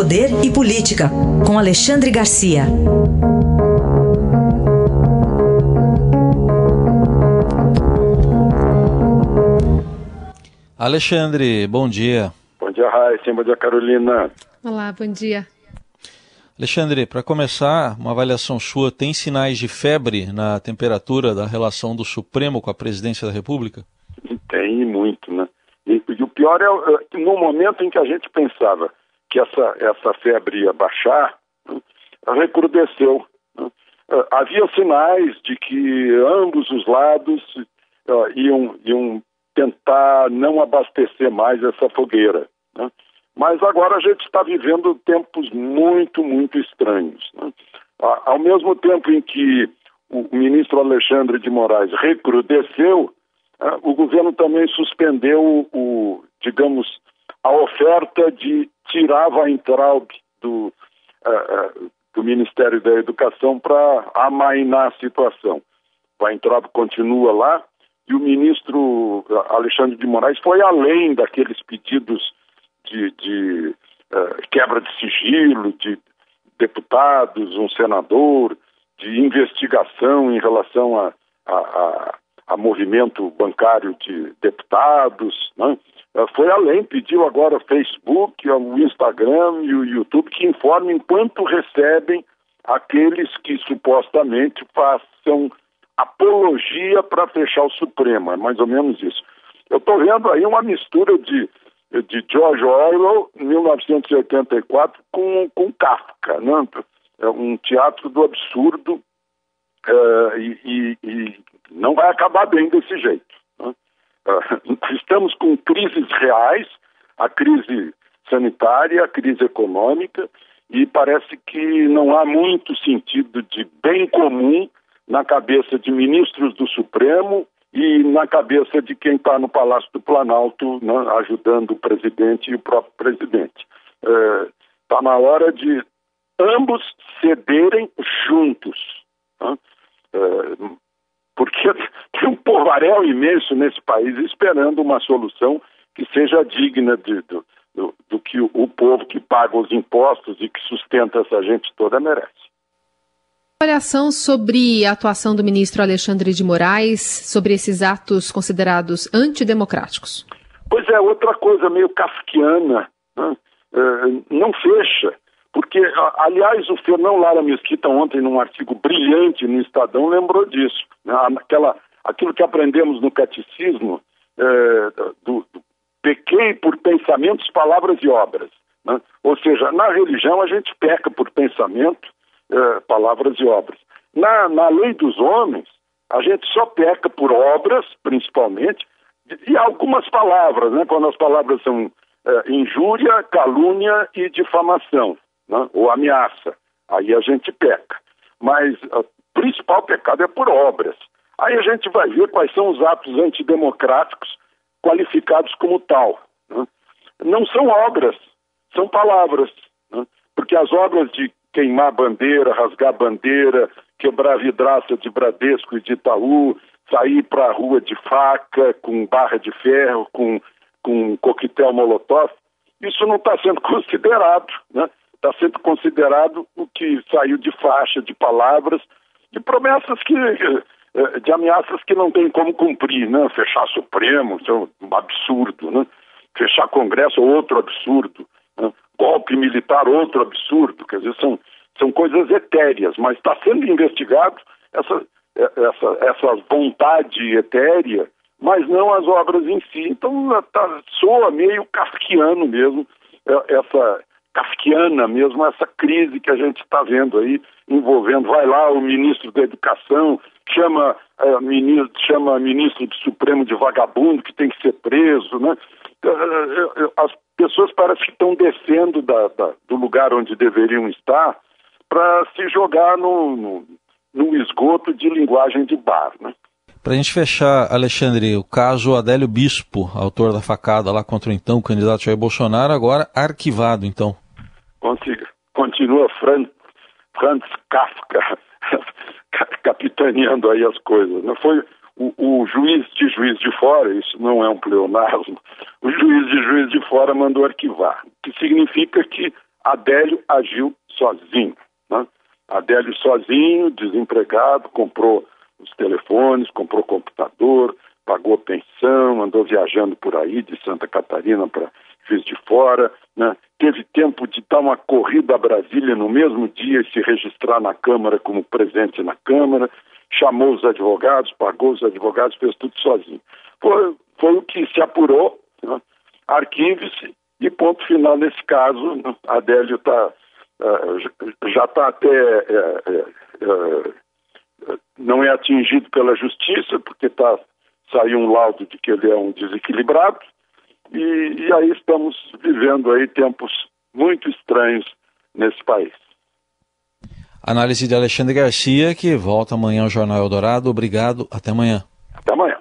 Poder e Política, com Alexandre Garcia. Alexandre, bom dia. Bom dia, Raíssa. Bom dia, Carolina. Olá, bom dia. Alexandre, para começar, uma avaliação sua, tem sinais de febre na temperatura da relação do Supremo com a presidência da República? Tem muito, né? E, e o pior é que no momento em que a gente pensava que essa, essa febre ia baixar, né, recrudesceu. Né? Uh, havia sinais de que ambos os lados uh, iam, iam tentar não abastecer mais essa fogueira. Né? Mas agora a gente está vivendo tempos muito, muito estranhos. Né? Ao mesmo tempo em que o ministro Alexandre de Moraes recrudesceu, o governo também suspendeu o, digamos, a oferta de tirar Weintraub do, uh, do Ministério da Educação para amainar a situação. Weintraub continua lá e o ministro Alexandre de Moraes foi além daqueles pedidos de, de uh, quebra de sigilo, de deputados, um senador, de investigação em relação a, a, a, a movimento bancário de deputados, né? Uh, foi além, pediu agora o Facebook, o Instagram e o YouTube que informem quanto recebem aqueles que supostamente façam apologia para fechar o Supremo, é mais ou menos isso. Eu estou vendo aí uma mistura de, de George Orwell, 1984, com, com Kafka, né? É um teatro do absurdo é, e, e, não vai acabar bem desse jeito. É, estamos com crises reais, a crise sanitária, a crise econômica, e parece que não há muito sentido de bem comum na cabeça de ministros do Supremo e na cabeça de quem está no Palácio do Planalto, né, ajudando o presidente e o próprio presidente. Está é, na hora de ambos cederem juntos. Né? É, porque tem um povaréu imenso nesse país esperando uma solução que seja digna de, do, do, do, que o, o povo que paga os impostos e que sustenta essa gente toda merece. Avaliação sobre a atuação do ministro Alexandre de Moraes sobre esses atos considerados antidemocráticos. Pois é, outra coisa meio kafkiana, né? é, não fecha, porque, aliás, o Fernão Lara Mesquita ontem, num artigo brilhante no Estadão, lembrou disso. Né? Aquela, aquilo que aprendemos no catecismo, é, do, do pequei por pensamentos, palavras e obras. Né? Ou seja, na religião a gente peca por pensamento, é, palavras e obras. Na, na lei dos homens, a gente só peca por obras, principalmente, e algumas palavras, né? quando as palavras são é, injúria, calúnia e difamação, né? ou ameaça. Aí a gente peca. Mas o principal pecado é por obras. Aí a gente vai ver quais são os atos antidemocráticos qualificados como tal. Né? Não são obras, são palavras. Né? Porque as obras de queimar bandeira, rasgar bandeira, quebrar vidraça de Bradesco e de Itaú, sair para a rua de faca, com barra de ferro, com, com coquetel molotov, isso não está sendo considerado, né? Está sendo considerado o que saiu de faixa, de palavras, de promessas que, eh, de ameaças que não tem como cumprir, né? Fechar Supremo, isso é um absurdo, né? Fechar Congresso outro absurdo golpe militar, outro absurdo, quer dizer, são, são coisas etéreas, mas está sendo investigado essa, essa, essa vontade etérea, mas não as obras em si. Então tá, soa meio kafkiano mesmo, essa kafkiana mesmo, essa crise que a gente está vendo aí, envolvendo, vai lá o ministro da Educação, chama, é, ministro, chama ministro do Supremo de vagabundo que tem que ser preso, né? É, é, é, as pessoas parecem que estão descendo da, da, do lugar onde deveriam estar para se jogar no, no, no, esgoto de linguagem de bar, né? Para a gente fechar, Alexandre, o caso Adélio Bispo, autor da facada lá contra o então candidato Jair Bolsonaro, agora arquivado, então. Continua Franz, Franz Kafka capitaneando aí as coisas. Né? Foi o, o, juiz de juiz de fora, isso não é um pleonasmo, o juiz de juiz de fora mandou arquivar, que significa que Adélio agiu sozinho. Né? Adélio sozinho, desempregado, comprou os telefones, comprou computador, pagou pensão, andou viajando por aí de Santa Catarina para Juiz de Fora, né? teve tempo de dar uma corrida a Brasília no mesmo dia e se registrar na Câmara como presente na Câmara, chamou os advogados, pagou os advogados, fez tudo sozinho. Foi, foi o que se apurou, né? arquive-se e ponto final nesse caso. Né? Adélio tá, uh, já está até. Uh, uh, não é atingido pela justiça, porque tá, saiu um laudo de que ele é um desequilibrado, e, e aí estamos vivendo aí tempos muito estranhos nesse país. Análise de Alexandre Garcia, que volta amanhã ao Jornal Eldorado. Obrigado, até amanhã. Até amanhã.